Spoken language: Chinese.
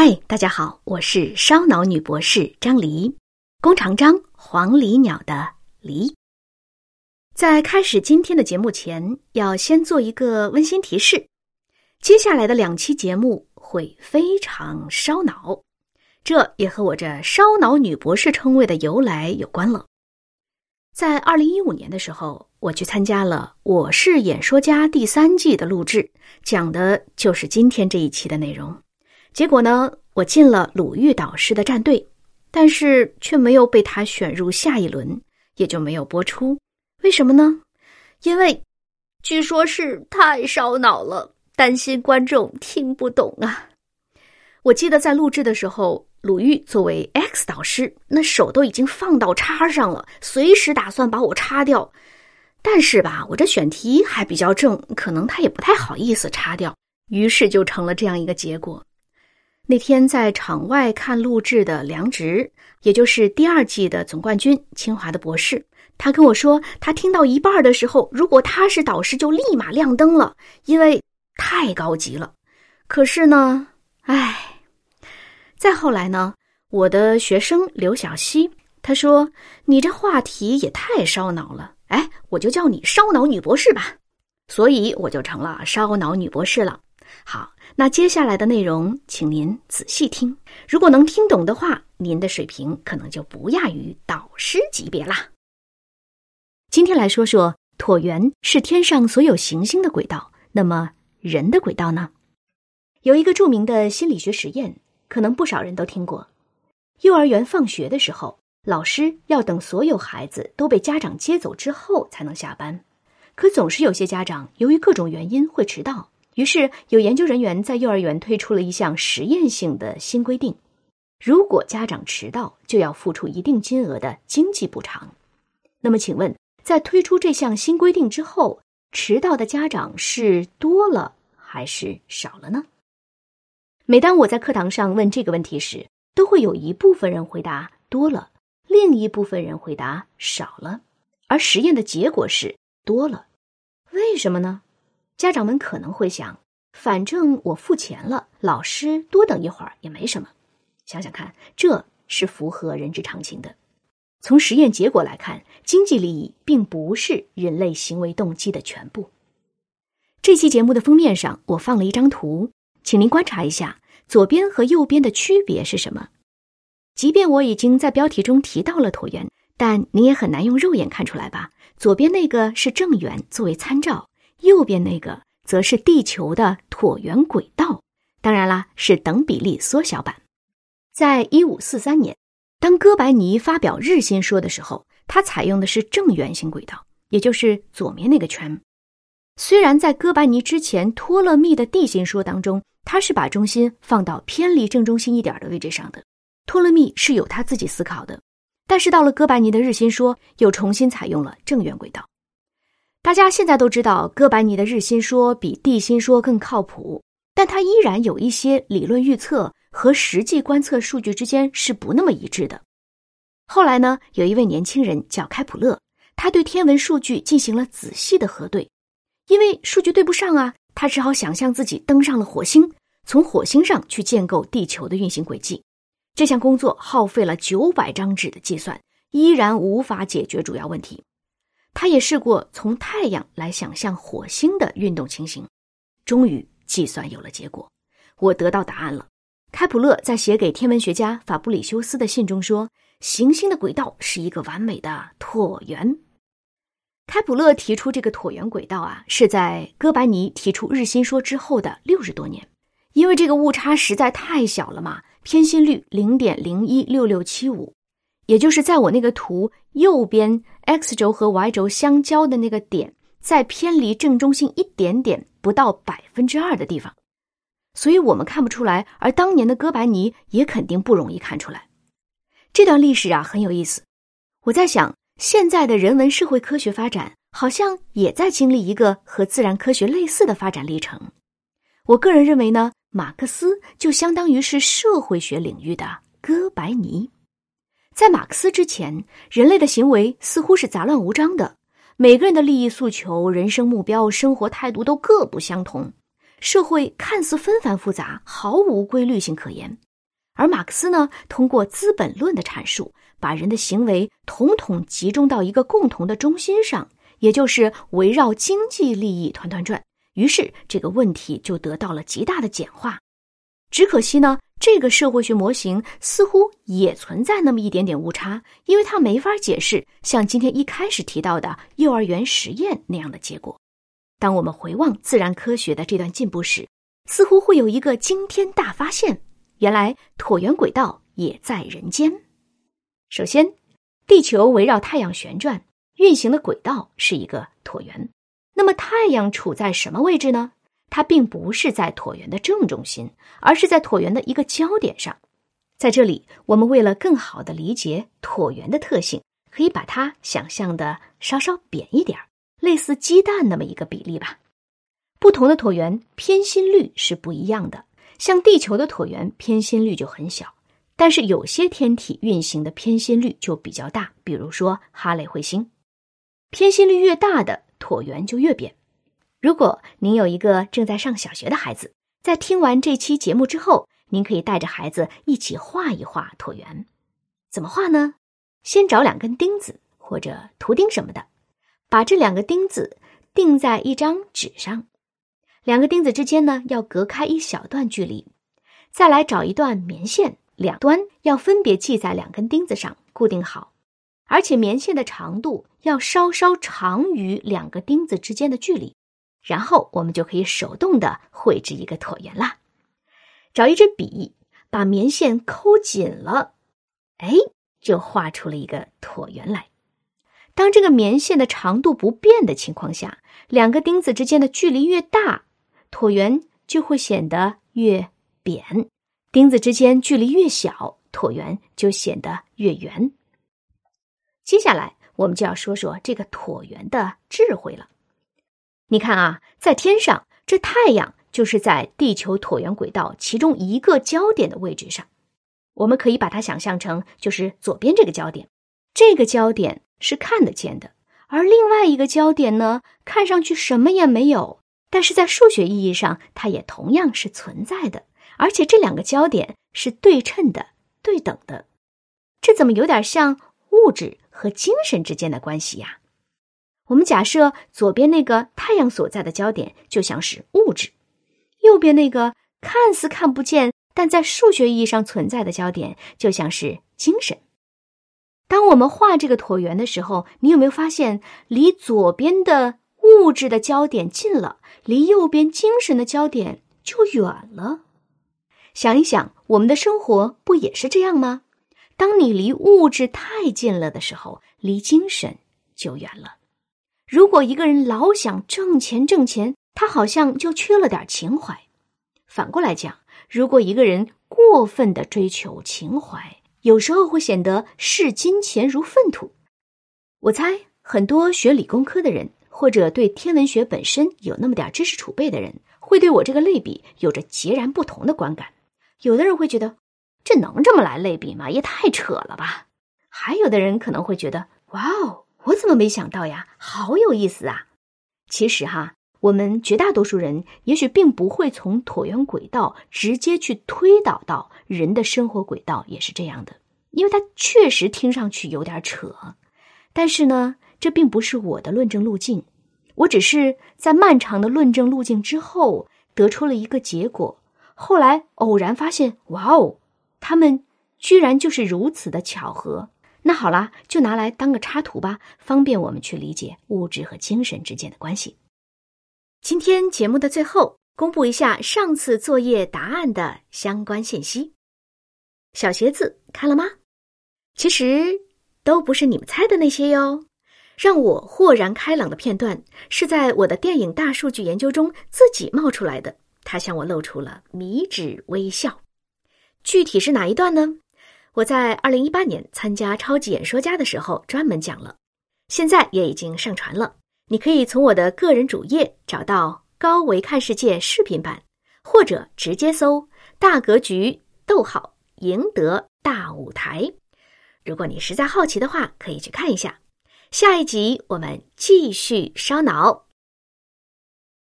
嗨，大家好，我是烧脑女博士张黎，弓长张，黄鹂鸟的鹂。在开始今天的节目前，要先做一个温馨提示：接下来的两期节目会非常烧脑，这也和我这“烧脑女博士”称谓的由来有关了。在二零一五年的时候，我去参加了《我是演说家》第三季的录制，讲的就是今天这一期的内容。结果呢，我进了鲁豫导师的战队，但是却没有被他选入下一轮，也就没有播出。为什么呢？因为据说是太烧脑了，担心观众听不懂啊。我记得在录制的时候，鲁豫作为 X 导师，那手都已经放到叉上了，随时打算把我叉掉。但是吧，我这选题还比较正，可能他也不太好意思叉掉，于是就成了这样一个结果。那天在场外看录制的梁植，也就是第二季的总冠军，清华的博士，他跟我说，他听到一半的时候，如果他是导师，就立马亮灯了，因为太高级了。可是呢，唉，再后来呢，我的学生刘小希他说：“你这话题也太烧脑了，哎，我就叫你烧脑女博士吧。”所以我就成了烧脑女博士了。好。那接下来的内容，请您仔细听。如果能听懂的话，您的水平可能就不亚于导师级别啦。今天来说说椭圆是天上所有行星的轨道，那么人的轨道呢？有一个著名的心理学实验，可能不少人都听过。幼儿园放学的时候，老师要等所有孩子都被家长接走之后才能下班，可总是有些家长由于各种原因会迟到。于是，有研究人员在幼儿园推出了一项实验性的新规定：如果家长迟到，就要付出一定金额的经济补偿。那么，请问，在推出这项新规定之后，迟到的家长是多了还是少了呢？每当我在课堂上问这个问题时，都会有一部分人回答多了，另一部分人回答少了。而实验的结果是多了。为什么呢？家长们可能会想，反正我付钱了，老师多等一会儿也没什么。想想看，这是符合人之常情的。从实验结果来看，经济利益并不是人类行为动机的全部。这期节目的封面上，我放了一张图，请您观察一下，左边和右边的区别是什么？即便我已经在标题中提到了椭圆，但您也很难用肉眼看出来吧？左边那个是正圆，作为参照。右边那个则是地球的椭圆轨道，当然啦，是等比例缩小版。在一五四三年，当哥白尼发表日心说的时候，他采用的是正圆形轨道，也就是左面那个圈。虽然在哥白尼之前，托勒密的地心说当中，他是把中心放到偏离正中心一点的位置上的，托勒密是有他自己思考的。但是到了哥白尼的日心说，又重新采用了正圆轨道。大家现在都知道，哥白尼的日心说比地心说更靠谱，但它依然有一些理论预测和实际观测数据之间是不那么一致的。后来呢，有一位年轻人叫开普勒，他对天文数据进行了仔细的核对，因为数据对不上啊，他只好想象自己登上了火星，从火星上去建构地球的运行轨迹。这项工作耗费了九百张纸的计算，依然无法解决主要问题。他也试过从太阳来想象火星的运动情形，终于计算有了结果。我得到答案了。开普勒在写给天文学家法布里修斯的信中说：“行星的轨道是一个完美的椭圆。”开普勒提出这个椭圆轨道啊，是在哥白尼提出日心说之后的六十多年，因为这个误差实在太小了嘛，偏心率零点零一六六七五。也就是在我那个图右边 x 轴和 y 轴相交的那个点，在偏离正中心一点点，不到百分之二的地方，所以我们看不出来，而当年的哥白尼也肯定不容易看出来。这段历史啊很有意思，我在想，现在的人文社会科学发展好像也在经历一个和自然科学类似的发展历程。我个人认为呢，马克思就相当于是社会学领域的哥白尼。在马克思之前，人类的行为似乎是杂乱无章的，每个人的利益诉求、人生目标、生活态度都各不相同，社会看似纷繁复杂，毫无规律性可言。而马克思呢，通过《资本论》的阐述，把人的行为统统集中到一个共同的中心上，也就是围绕经济利益团团转。于是这个问题就得到了极大的简化。只可惜呢，这个社会学模型似乎也存在那么一点点误差，因为它没法解释像今天一开始提到的幼儿园实验那样的结果。当我们回望自然科学的这段进步史，似乎会有一个惊天大发现：原来椭圆轨道也在人间。首先，地球围绕太阳旋转运行的轨道是一个椭圆。那么，太阳处在什么位置呢？它并不是在椭圆的正中心，而是在椭圆的一个焦点上。在这里，我们为了更好的理解椭圆的特性，可以把它想象的稍稍扁一点儿类似鸡蛋那么一个比例吧。不同的椭圆偏心率是不一样的，像地球的椭圆偏心率就很小，但是有些天体运行的偏心率就比较大，比如说哈雷彗星，偏心率越大的椭圆就越扁。如果您有一个正在上小学的孩子，在听完这期节目之后，您可以带着孩子一起画一画椭圆。怎么画呢？先找两根钉子或者图钉什么的，把这两个钉子钉在一张纸上，两个钉子之间呢要隔开一小段距离。再来找一段棉线，两端要分别系在两根钉子上固定好，而且棉线的长度要稍稍长于两个钉子之间的距离。然后我们就可以手动的绘制一个椭圆啦。找一支笔，把棉线抠紧了，哎，就画出了一个椭圆来。当这个棉线的长度不变的情况下，两个钉子之间的距离越大，椭圆就会显得越扁；钉子之间距离越小，椭圆就显得越圆。接下来，我们就要说说这个椭圆的智慧了。你看啊，在天上，这太阳就是在地球椭圆轨道其中一个焦点的位置上。我们可以把它想象成就是左边这个焦点，这个焦点是看得见的，而另外一个焦点呢，看上去什么也没有，但是在数学意义上，它也同样是存在的。而且这两个焦点是对称的、对等的，这怎么有点像物质和精神之间的关系呀？我们假设左边那个太阳所在的焦点就像是物质，右边那个看似看不见但在数学意义上存在的焦点就像是精神。当我们画这个椭圆的时候，你有没有发现离左边的物质的焦点近了，离右边精神的焦点就远了？想一想，我们的生活不也是这样吗？当你离物质太近了的时候，离精神就远了。如果一个人老想挣钱挣钱，他好像就缺了点情怀。反过来讲，如果一个人过分的追求情怀，有时候会显得视金钱如粪土。我猜很多学理工科的人，或者对天文学本身有那么点知识储备的人，会对我这个类比有着截然不同的观感。有的人会觉得，这能这么来类比吗？也太扯了吧！还有的人可能会觉得，哇哦！我怎么没想到呀？好有意思啊！其实哈，我们绝大多数人也许并不会从椭圆轨道直接去推导到人的生活轨道也是这样的，因为它确实听上去有点扯。但是呢，这并不是我的论证路径，我只是在漫长的论证路径之后得出了一个结果。后来偶然发现，哇哦，他们居然就是如此的巧合。那好啦，就拿来当个插图吧，方便我们去理解物质和精神之间的关系。今天节目的最后，公布一下上次作业答案的相关信息。小鞋子看了吗？其实都不是你们猜的那些哟。让我豁然开朗的片段是在我的电影大数据研究中自己冒出来的，他向我露出了迷之微笑。具体是哪一段呢？我在二零一八年参加超级演说家的时候专门讲了，现在也已经上传了。你可以从我的个人主页找到高维看世界视频版，或者直接搜“大格局”逗号赢得大舞台。如果你实在好奇的话，可以去看一下。下一集我们继续烧脑。